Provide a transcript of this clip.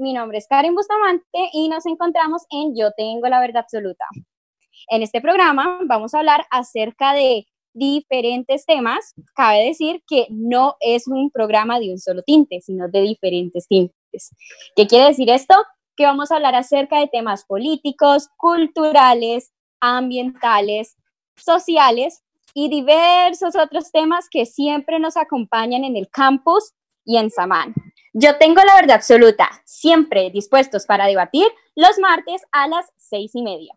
mi nombre es Karen Bustamante y nos encontramos en Yo Tengo la Verdad Absoluta. En este programa vamos a hablar acerca de diferentes temas. Cabe decir que no es un programa de un solo tinte, sino de diferentes tintes. ¿Qué quiere decir esto? Que vamos a hablar acerca de temas políticos, culturales, ambientales, sociales y diversos otros temas que siempre nos acompañan en el campus y en Samán. Yo tengo la verdad absoluta, siempre dispuestos para debatir los martes a las seis y media.